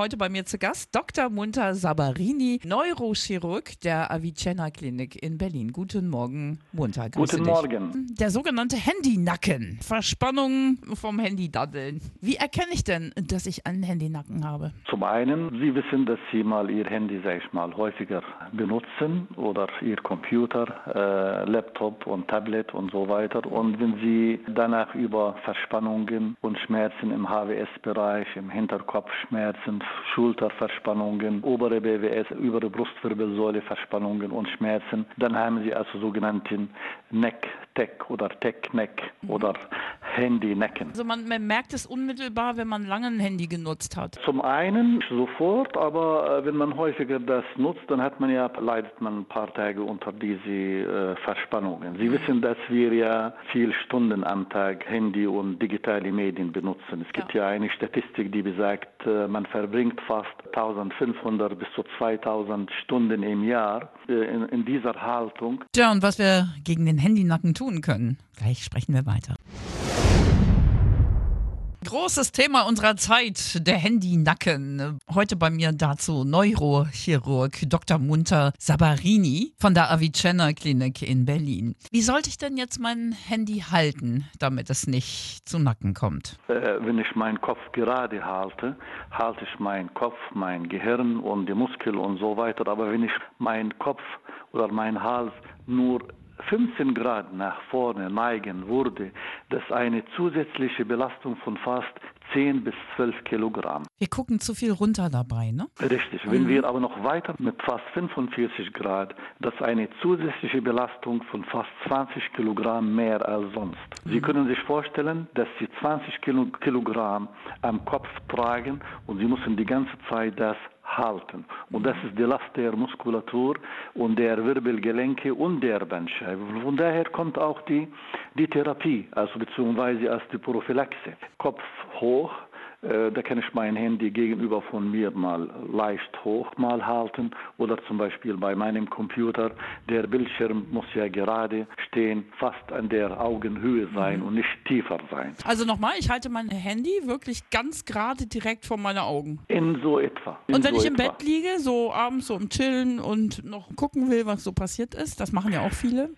Heute bei mir zu Gast Dr. Munter Sabarini, Neurochirurg der Avicenna Klinik in Berlin. Guten Morgen, Munter. Grüße Guten dich. Morgen. Der sogenannte Handynacken. Verspannung vom Handy-Daddeln. Wie erkenne ich denn, dass ich einen Handynacken habe? Zum einen, Sie wissen, dass Sie mal Ihr Handy, sag ich mal, häufiger benutzen oder Ihr Computer, äh, Laptop und Tablet und so weiter. Und wenn Sie danach über Verspannungen und Schmerzen im HWS-Bereich, im Hinterkopfschmerzen, Schulterverspannungen, obere BWS, obere Brustwirbelsäule Verspannungen und Schmerzen, dann haben Sie also sogenannten Neck-Tech oder Tech-Neck oder Handy-Necken. Also man, man merkt es unmittelbar, wenn man lange ein Handy genutzt hat. Zum einen sofort, aber äh, wenn man häufiger das nutzt, dann hat man ja, leidet man ein paar Tage unter diese äh, Verspannungen. Sie wissen, dass wir ja viele Stunden am Tag Handy und digitale Medien benutzen. Es gibt ja, eine Statistik, die besagt, äh, man verbringt fast 1500 bis zu 2000 Stunden im Jahr in, in dieser Haltung. Tja, und was wir gegen den Handynacken tun können, gleich sprechen wir weiter. Großes Thema unserer Zeit, der Handynacken. Heute bei mir dazu Neurochirurg Dr. Munter Sabarini von der Avicenna Klinik in Berlin. Wie sollte ich denn jetzt mein Handy halten, damit es nicht zu Nacken kommt? Äh, wenn ich meinen Kopf gerade halte, halte ich meinen Kopf, mein Gehirn und die Muskeln und so weiter. Aber wenn ich meinen Kopf oder meinen Hals nur 15 Grad nach vorne neigen würde, das eine zusätzliche Belastung von fast 10 bis 12 Kilogramm. Wir gucken zu viel runter dabei, ne? Richtig. Wenn wir aber noch weiter mit fast 45 Grad, das eine zusätzliche Belastung von fast 20 Kilogramm mehr als sonst. Sie können sich vorstellen, dass Sie 20 Kilo Kilogramm am Kopf tragen und Sie müssen die ganze Zeit das halten. Und das ist die Last der Muskulatur und der Wirbelgelenke und der Bandscheibe. Von daher kommt auch die, die Therapie, also beziehungsweise als die Prophylaxe. Kopf hoch, da kann ich mein Handy gegenüber von mir mal leicht hoch mal halten oder zum Beispiel bei meinem Computer, der Bildschirm muss ja gerade stehen, fast an der Augenhöhe sein und nicht tiefer sein. Also nochmal, ich halte mein Handy wirklich ganz gerade direkt vor meine Augen. In so etwa. In Und wenn so ich im etwa. Bett liege, so abends so im Chillen und noch gucken will, was so passiert ist, das machen ja auch viele.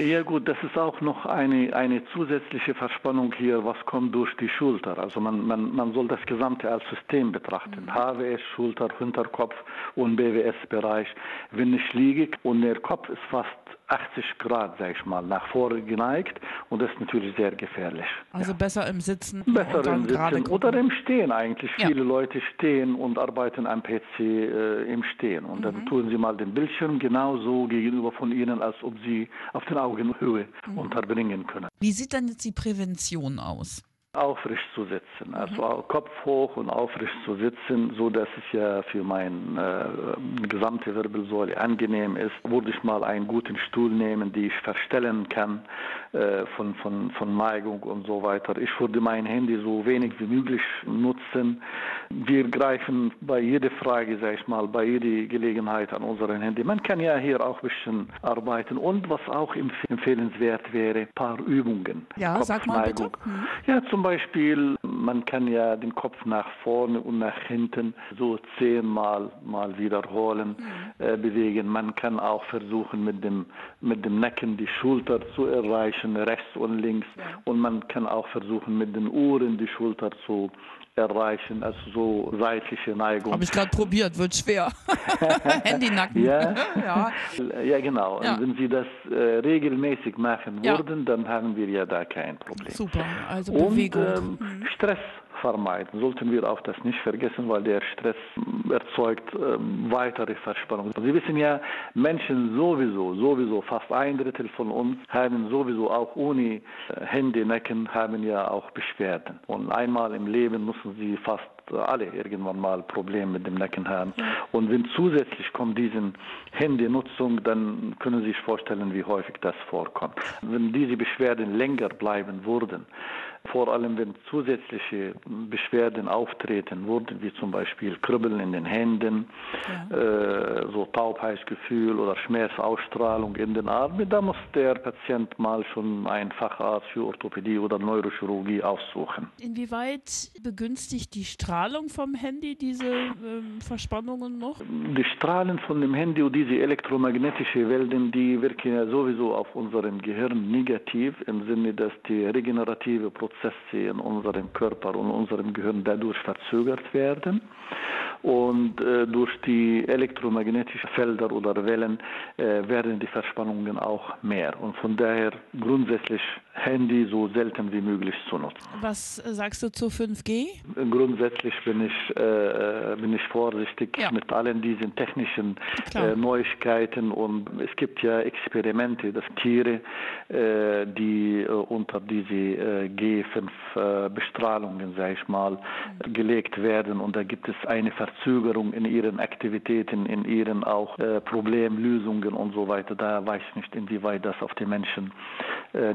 Ja gut, das ist auch noch eine, eine zusätzliche Verspannung hier, was kommt durch die Schulter. Also man, man, man soll das Gesamte als System betrachten. HWS, Schulter, Hinterkopf und BWS-Bereich. Wenn ich liege und der Kopf ist fast 80 Grad, sag ich mal, nach vorne geneigt und das ist natürlich sehr gefährlich. Also besser im Sitzen Besser dann im Sitzen oder im Stehen eigentlich. Ja. Viele Leute stehen und arbeiten am PC äh, im Stehen. Und Mhm. dann tun sie mal den Bildschirm genauso gegenüber von ihnen, als ob sie auf den Augenhöhe Mhm. unterbringen können. Wie sieht denn jetzt die Prävention aus? Aufrecht zu sitzen, Mhm. also au- Kopf hoch und aufrecht zu sitzen, so dass es ja für meine äh, gesamte Wirbelsäule angenehm ist, würde ich mal einen guten Stuhl nehmen, die ich verstellen kann äh, von, von, von Neigung und so weiter. Ich würde mein Handy so wenig wie möglich nutzen. Wir greifen bei jeder Frage, sag ich mal, bei jeder Gelegenheit an unseren Handy. Man kann ja hier auch ein bisschen arbeiten und was auch empf- empfehlenswert wäre, ein paar Übungen. Ja, sag mal bitte. Mhm. Ja, zum Beispiel, man kann ja den Kopf nach vorne und nach hinten so zehnmal mal wiederholen, Mhm. äh, bewegen. Man kann auch versuchen, mit dem, mit dem Nacken die Schulter zu erreichen, rechts und links. Und man kann auch versuchen, mit den Ohren die Schulter zu erreichen, also so seitliche Neigung. Habe ich gerade probiert, wird schwer. Handynacken. Ja. ja. Ja, genau. Ja. Und wenn Sie das äh, regelmäßig machen Ja. würden, dann haben wir ja da kein Problem. Super. Also Und Bewegung. ähm, Stress vermeiden. Sollten wir auch das nicht vergessen, weil der Stress ähm, erzeugt ähm, weitere Verspannungen. Sie wissen ja, Menschen sowieso, sowieso, fast ein Drittel von uns haben sowieso auch ohne äh, Hände, Necken, haben ja auch Beschwerden. Und einmal im Leben müssen sie fast alle irgendwann mal Probleme mit dem Nacken haben. Und wenn zusätzlich kommt diese Handynutzung, dann können Sie sich vorstellen, wie häufig das vorkommt. Wenn diese Beschwerden länger bleiben würden, vor allem wenn zusätzliche Beschwerden auftreten wurden, wie zum Beispiel Kribbeln in den Händen, ja. äh, so Taubheitsgefühl oder Schmerzausstrahlung in den Armen, da muss der Patient mal schon einen Facharzt für Orthopädie oder Neurochirurgie aufsuchen. Inwieweit begünstigt die Strahlung vom Handy diese ähm, Verspannungen noch? Die Strahlen von dem Handy und diese elektromagnetischen Wellen, die wirken ja sowieso auf unserem Gehirn negativ im Sinne, dass die regenerative Prozesse in unserem Körper und unserem Gehirn dadurch verzögert werden und äh, durch die elektromagnetischen Felder oder Wellen äh, werden die Verspannungen auch mehr. Und von daher grundsätzlich Handy so selten wie möglich zu nutzen. Was sagst du zu 5G? Grundsätzlich bin ich, äh, bin ich vorsichtig ja. mit allen diesen technischen äh, Neuigkeiten und es gibt ja Experimente, dass Tiere, äh, die äh, unter diese äh, G5-Bestrahlungen, sage ich mal, mhm. gelegt werden und da gibt es eine Verzögerung in ihren Aktivitäten, in ihren auch äh, Problemlösungen und so weiter. Da weiß ich nicht, inwieweit das auf die Menschen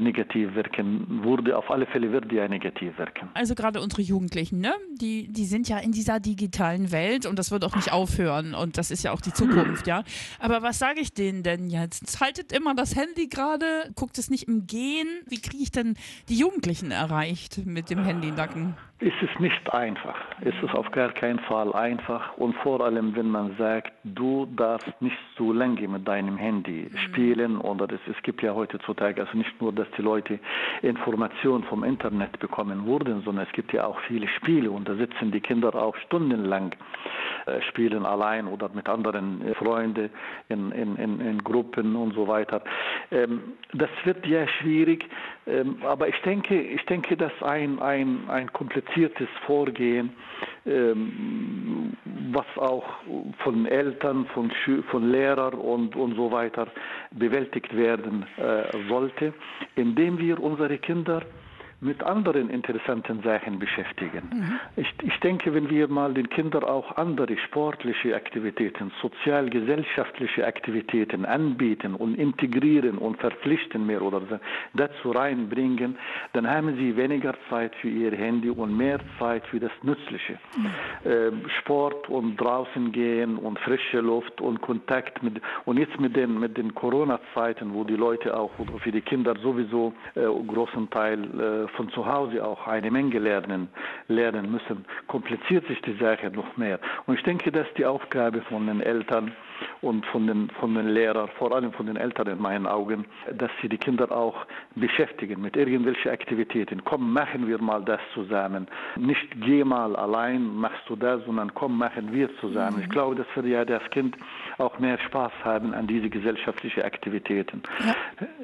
negativ wirken würde. Auf alle Fälle wird die ja negativ wirken. Also gerade unsere Jugendlichen, ne? die, die sind ja in dieser digitalen Welt und das wird auch nicht aufhören und das ist ja auch die Zukunft, ja. Aber was sage ich denen denn jetzt? Haltet immer das Handy gerade, guckt es nicht im Gehen. Wie kriege ich denn die Jugendlichen erreicht mit dem Handy Nacken? Ist es nicht einfach. Ist es auf gar keinen Fall einfach. Und vor allem, wenn man sagt, du darfst nicht so lange mit deinem Handy mhm. spielen. Oder es, es gibt ja heutzutage also nicht nur, dass die Leute Informationen vom Internet bekommen wurden, sondern es gibt ja auch viele Spiele und da sitzen die Kinder auch stundenlang äh, spielen allein oder mit anderen äh, Freunden in, in, in, in Gruppen und so weiter. Ähm, das wird ja schwierig, ähm, aber ich denke, ich denke, dass ein, ein, ein kompliziertes Vorgehen, ähm, was auch von Eltern, von, von Lehrern und, und so weiter bewältigt werden äh, sollte, indem wir unsere Kinder mit anderen interessanten Sachen beschäftigen. Mhm. Ich, ich denke, wenn wir mal den Kindern auch andere sportliche Aktivitäten, sozial-gesellschaftliche Aktivitäten anbieten und integrieren und verpflichten mehr oder dazu reinbringen, dann haben sie weniger Zeit für ihr Handy und mehr Zeit für das Nützliche. Mhm. Äh, Sport und draußen gehen und frische Luft und Kontakt mit und jetzt mit den mit den Corona-Zeiten, wo die Leute auch für die Kinder sowieso äh, großen Teil äh, von zu Hause auch eine Menge lernen, lernen müssen, kompliziert sich die Sache noch mehr. Und ich denke, dass die Aufgabe von den Eltern und von den, von den Lehrern, vor allem von den Eltern in meinen Augen, dass sie die Kinder auch beschäftigen mit irgendwelchen Aktivitäten. Komm, machen wir mal das zusammen. Nicht geh mal allein, machst du das, sondern komm, machen wir zusammen. Mhm. Ich glaube, das wird ja das Kind auch mehr Spaß haben an diese gesellschaftlichen Aktivitäten. Ja.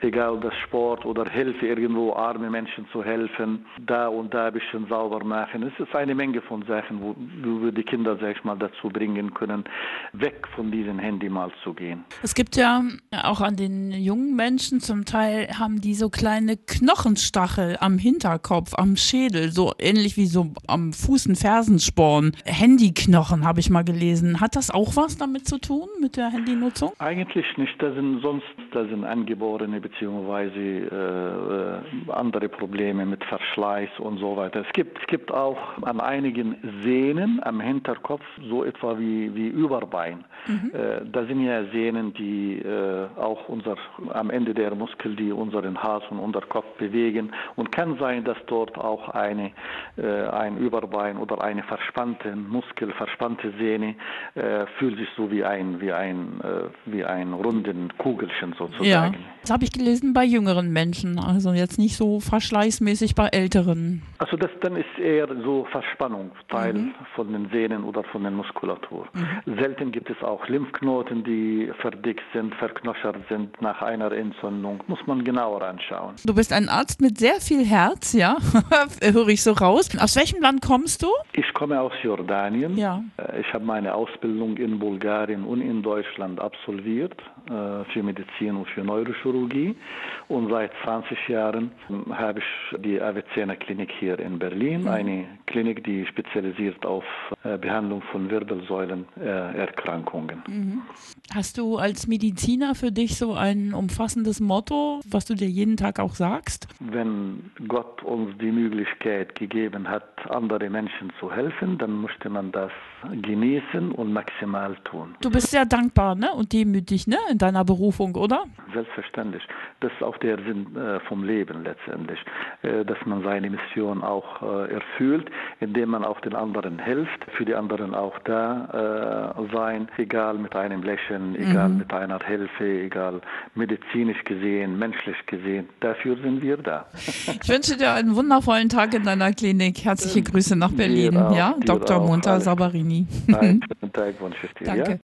Egal das Sport oder Hilfe irgendwo, arme Menschen zu helfen, da und da ein bisschen sauber machen. Es ist eine Menge von Sachen, wo, wo wir die Kinder, sag ich mal, dazu bringen können, weg von diesen Handy mal zu gehen. Es gibt ja auch an den jungen Menschen zum Teil haben die so kleine Knochenstachel am Hinterkopf, am Schädel, so ähnlich wie so am Fuß ein Fersensporn. Handyknochen habe ich mal gelesen. Hat das auch was damit zu tun mit der Handynutzung? Eigentlich nicht. Das sind sonst das sind angeborene beziehungsweise äh, andere Probleme mit Verschleiß und so weiter. Es gibt es gibt auch an einigen Sehnen am Hinterkopf so etwa wie wie Überbein. Mhm. Äh, da sind ja Sehnen, die äh, auch unser, am Ende der Muskel, die unseren Hals und Unterkopf bewegen. Und kann sein, dass dort auch eine, äh, ein Überbein oder eine verspannte Muskel, verspannte Sehne äh, fühlt sich so wie ein, wie ein, äh, wie ein runden Kugelchen sozusagen. Ja, das habe ich gelesen bei jüngeren Menschen, also jetzt nicht so verschleißmäßig bei älteren. Also das dann ist eher so Verspannung, Teil mhm. von den Sehnen oder von der Muskulatur. Mhm. Selten gibt es auch Lymphknoten Lymphknoten, die verdickt sind, verknoschert sind nach einer Entzündung. Muss man genauer anschauen. Du bist ein Arzt mit sehr viel Herz, ja? Höre ich so raus. Aus welchem Land kommst du? Ich komme aus Jordanien. Ja. Äh, ich habe meine Ausbildung in Bulgarien und in Deutschland absolviert. äh, für Medizin und für Neurochirurgie. Und seit 20 Jahren habe ich die Avicenna Klinik hier in Berlin, eine Klinik, die spezialisiert auf äh, Behandlung von Wirbelsäulenerkrankungen. Mhm. Hast du als Mediziner für dich so ein umfassendes Motto, was du dir jeden Tag auch sagst? Wenn Gott uns die Möglichkeit gegeben hat, andere Menschen zu helfen, dann möchte man das genießen und maximal tun. Du bist sehr dankbar ne? und demütig ne? in deiner Berufung, oder? Selbstverständlich. Das ist auch der Sinn äh, vom Leben letztendlich, äh, dass man seine Mission auch äh, erfüllt, indem man auch den anderen hilft, für die anderen auch da äh, sein, egal mit einem Lächeln, egal mhm. mit einer Hilfe, egal medizinisch gesehen, menschlich gesehen. Dafür sind wir da. Ich wünsche dir einen wundervollen Tag in deiner Klinik. Herzliche Grüße nach Berlin, auch, ja, Dr. Munter Sabarini. Einen schönen Tag wünsche ich dir. Danke. Ja?